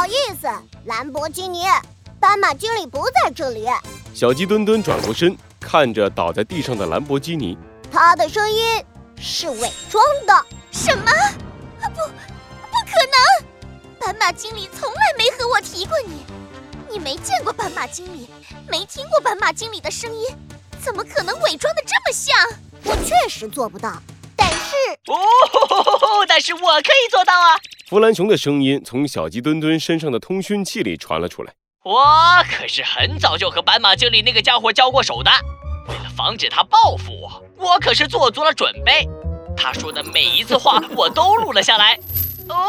好意思，兰博基尼，斑马经理不在这里。小鸡墩墩转过身，看着倒在地上的兰博基尼，他的声音是伪装的。什么？不，不可能！斑马经理从来没和我提过你，你没见过斑马经理，没听过斑马经理的声音，怎么可能伪装的这么像？我确实做不到，但是哦，但是我可以做到啊！弗兰熊的声音从小鸡墩墩身上的通讯器里传了出来。我可是很早就和斑马经理那个家伙交过手的，为了防止他报复我，我可是做足了准备。他说的每一次话我都录了下来。哦，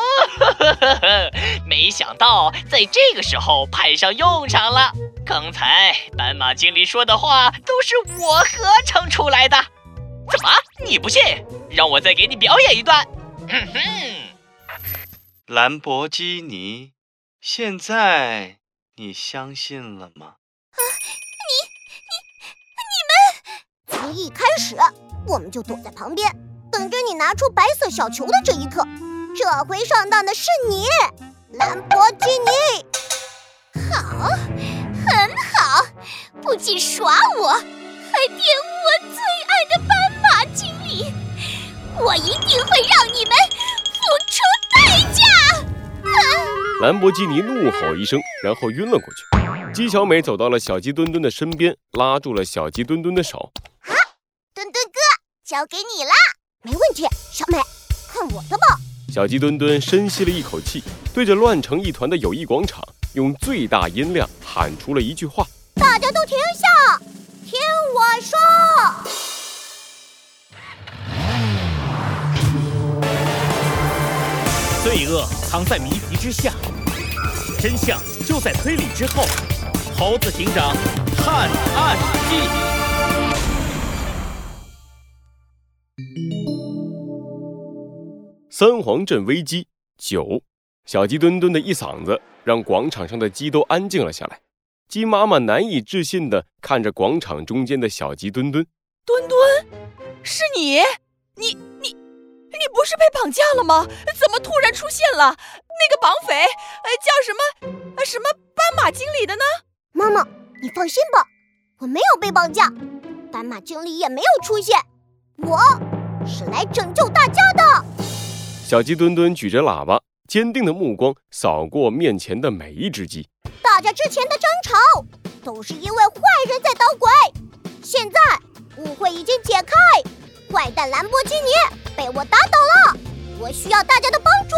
没想到在这个时候派上用场了。刚才斑马经理说的话都是我合成出来的。怎么？你不信？让我再给你表演一段。哼哼，兰博基尼，现在你相信了吗？啊，你你你们从一开始我们就躲在旁边，等着你拿出白色小球的这一刻。这回上当的是你，兰博基尼。好，很好，不仅耍我，还玷污我最爱的斑马经理。我一定会让你们付出代价！啊！兰博基尼怒吼一声，然后晕了过去。鸡小美走到了小鸡墩墩的身边，拉住了小鸡墩墩的手。啊墩墩哥，交给你啦！没问题，小美，看我的吧！小鸡墩墩深吸了一口气，对着乱成一团的友谊广场用最大音量喊出了一句话：“大家都停下，罪恶藏在谜题之下，真相就在推理之后。猴子警长探案记。三皇镇危机九，小鸡墩墩的一嗓子让广场上的鸡都安静了下来。鸡妈妈难以置信地看着广场中间的小鸡墩墩，墩墩，是你？你你你不是被绑架了吗？怎么突然出现了？那个绑匪，呃，叫什么什么斑马经理的呢？妈妈，你放心吧，我没有被绑架，斑马经理也没有出现，我是来拯救大家的。小鸡墩墩举着喇叭，坚定的目光扫过面前的每一只鸡。大家之前的争吵都是因为坏人在捣鬼，现在误会已经解开，坏蛋兰博基尼被我打倒了。我需要大家的帮助，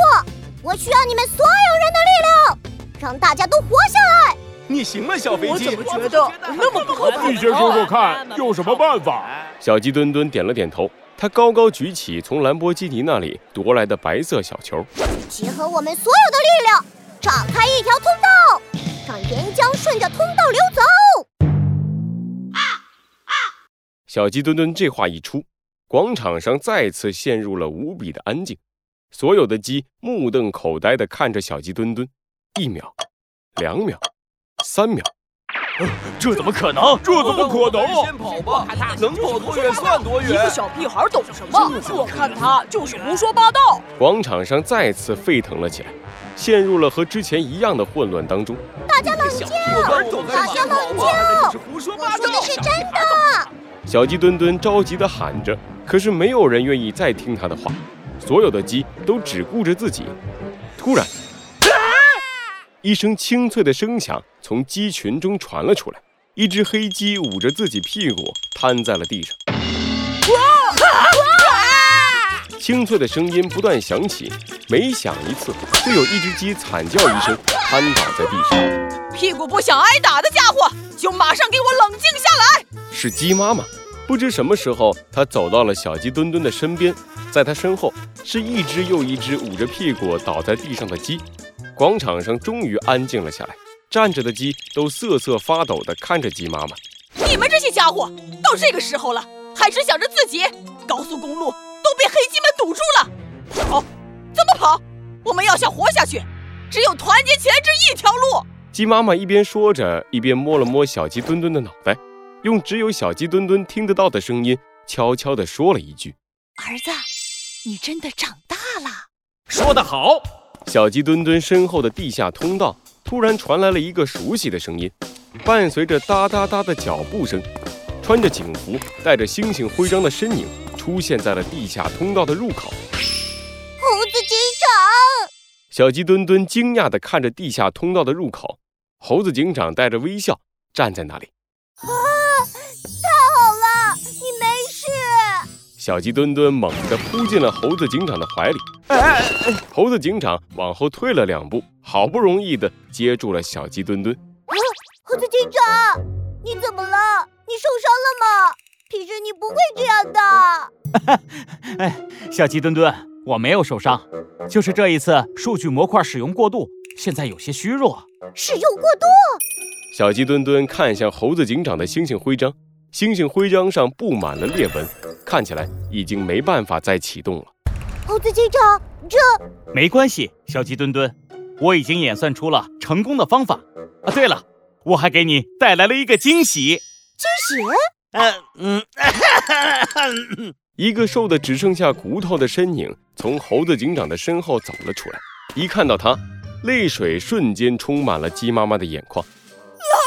我需要你们所有人的力量，让大家都活下来。你行吗，小飞机。我怎么觉得那么不可靠？你先说说看，有什么办法？小鸡墩墩点了点头，他高高举起从兰博基尼那里夺来的白色小球，结合我们所有的力量，炸开一条通道，让岩浆顺着通道流走。小鸡墩墩这话一出，广场上再次陷入了无比的安静，所有的鸡目瞪口呆地看着小鸡墩墩，一秒，两秒。三秒，这怎么可能？这怎么可能？先跑吧，能？跑多远算多远。一个小屁孩懂什么？我看他就是胡说八道。广场上再次沸腾了起来，陷入了和之前一样的混乱当中。大家冷静！大家冷静！我说的是真的。小鸡墩墩着急地喊着，可是没有人愿意再听他的话，所有的鸡都只顾着自己。突然。一声清脆的声响从鸡群中传了出来，一只黑鸡捂着自己屁股瘫在了地上。清脆的声音不断响起，每响一次，就有一只鸡惨叫一声，瘫倒在地上。屁股不想挨打的家伙，就马上给我冷静下来！是鸡妈妈，不知什么时候，她走到了小鸡墩墩的身边，在她身后是一只又一只捂着屁股倒在地上的鸡。广场上终于安静了下来，站着的鸡都瑟瑟发抖地看着鸡妈妈。你们这些家伙，到这个时候了，还只想着自己？高速公路都被黑鸡们堵住了，跑？怎么跑？我们要想活下去，只有团结起来这一条路。鸡妈妈一边说着，一边摸了摸小鸡墩墩的脑袋，用只有小鸡墩墩听得到的声音，悄悄地说了一句：“儿子，你真的长大了。”说得好。小鸡墩墩身后的地下通道突然传来了一个熟悉的声音，伴随着哒哒哒的脚步声，穿着警服、带着星星徽章的身影出现在了地下通道的入口。猴子警长，小鸡墩墩惊讶地看着地下通道的入口，猴子警长带着微笑站在那里。啊，太好了，你没事。小鸡墩墩猛地扑进了猴子警长的怀里，猴子警长往后退了两步，好不容易的接住了小鸡墩墩。啊，猴子警长，你怎么了？你受伤了吗？平时你不会这样的。哎，小鸡墩墩，我没有受伤，就是这一次数据模块使用过度，现在有些虚弱。使用过度？小鸡墩墩看向猴子警长的星星徽章，星星徽章上布满了裂纹，看起来已经没办法再启动了。猴子警长，这没关系，小鸡墩墩，我已经演算出了成功的方法。啊，对了，我还给你带来了一个惊喜。惊喜？嗯嗯，一个瘦的只剩下骨头的身影从猴子警长的身后走了出来，一看到他，泪水瞬间充满了鸡妈妈的眼眶。老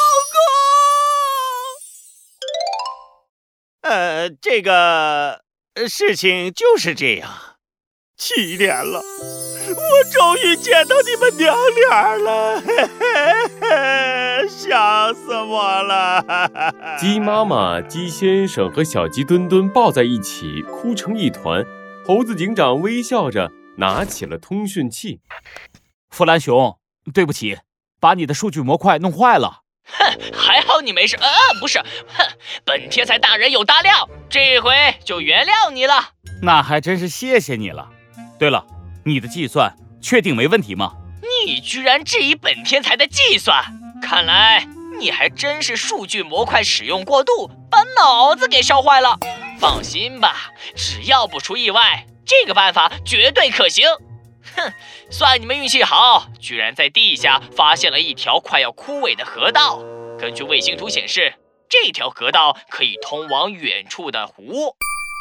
公呃，这个事情就是这样。七年了，我终于见到你们娘俩了，嘿嘿嘿，想死我了！鸡妈妈、鸡先生和小鸡墩墩抱在一起，哭成一团。猴子警长微笑着拿起了通讯器。弗兰熊，对不起，把你的数据模块弄坏了。哼，还好你没事。啊，不是，哼，本天才大人有大量，这回就原谅你了。那还真是谢谢你了。对了，你的计算确定没问题吗？你居然质疑本天才的计算，看来你还真是数据模块使用过度，把脑子给烧坏了。放心吧，只要不出意外，这个办法绝对可行。哼，算你们运气好，居然在地下发现了一条快要枯萎的河道。根据卫星图显示，这条河道可以通往远处的湖。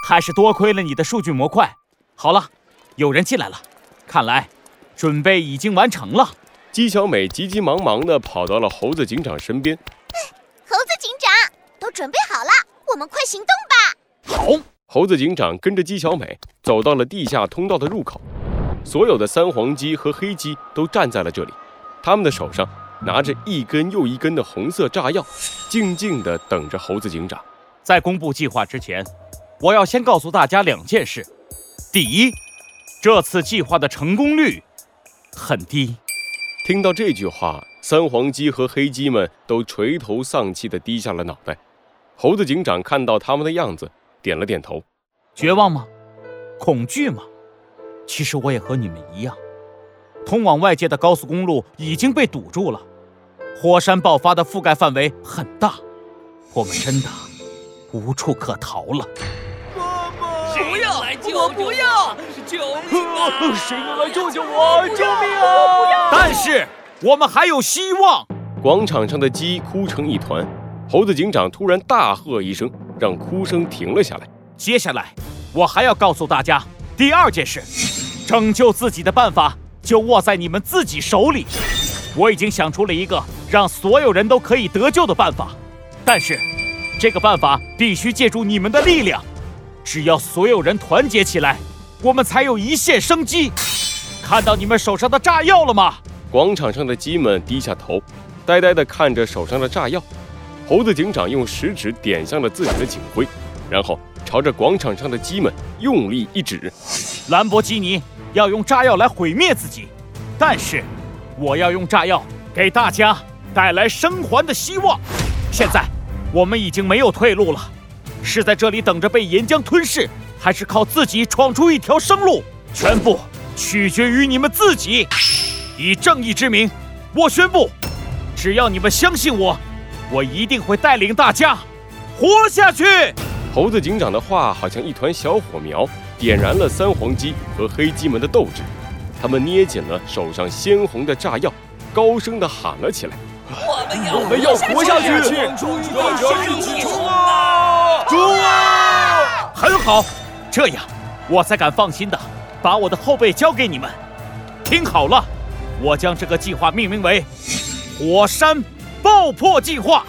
还是多亏了你的数据模块。好了。有人进来了，看来准备已经完成了。姬小美急急忙忙地跑到了猴子警长身边。猴子警长，都准备好了，我们快行动吧！好。猴子警长跟着姬小美走到了地下通道的入口，所有的三黄鸡和黑鸡都站在了这里，他们的手上拿着一根又一根的红色炸药，静静地等着猴子警长。在公布计划之前，我要先告诉大家两件事：第一，这次计划的成功率很低。听到这句话，三黄鸡和黑鸡们都垂头丧气地低下了脑袋。猴子警长看到他们的样子，点了点头。绝望吗？恐惧吗？其实我也和你们一样。通往外界的高速公路已经被堵住了，火山爆发的覆盖范围很大，我们真的无处可逃了。妈妈不要！我不要！救命啊！谁能来救救我？救命啊！但是我们还有希望。广场上的鸡哭成一团，猴子警长突然大喝一声，让哭声停了下来。接下来，我还要告诉大家第二件事：拯救自己的办法就握在你们自己手里。我已经想出了一个让所有人都可以得救的办法，但是这个办法必须借助你们的力量。只要所有人团结起来，我们才有一线生机。看到你们手上的炸药了吗？广场上的鸡们低下头，呆呆地看着手上的炸药。猴子警长用食指点向了自己的警徽，然后朝着广场上的鸡们用力一指：“兰博基尼要用炸药来毁灭自己，但是我要用炸药给大家带来生还的希望。现在我们已经没有退路了。”是在这里等着被岩浆吞噬，还是靠自己闯出一条生路？全部取决于你们自己。以正义之名，我宣布，只要你们相信我，我一定会带领大家活下去。猴子警长的话好像一团小火苗，点燃了三黄鸡和黑鸡们的斗志。他们捏紧了手上鲜红的炸药，高声地喊了起来：“我们要活下去！冲啊！”冲啊！很好，这样我才敢放心的把我的后背交给你们。听好了，我将这个计划命名为“火山爆破计划”。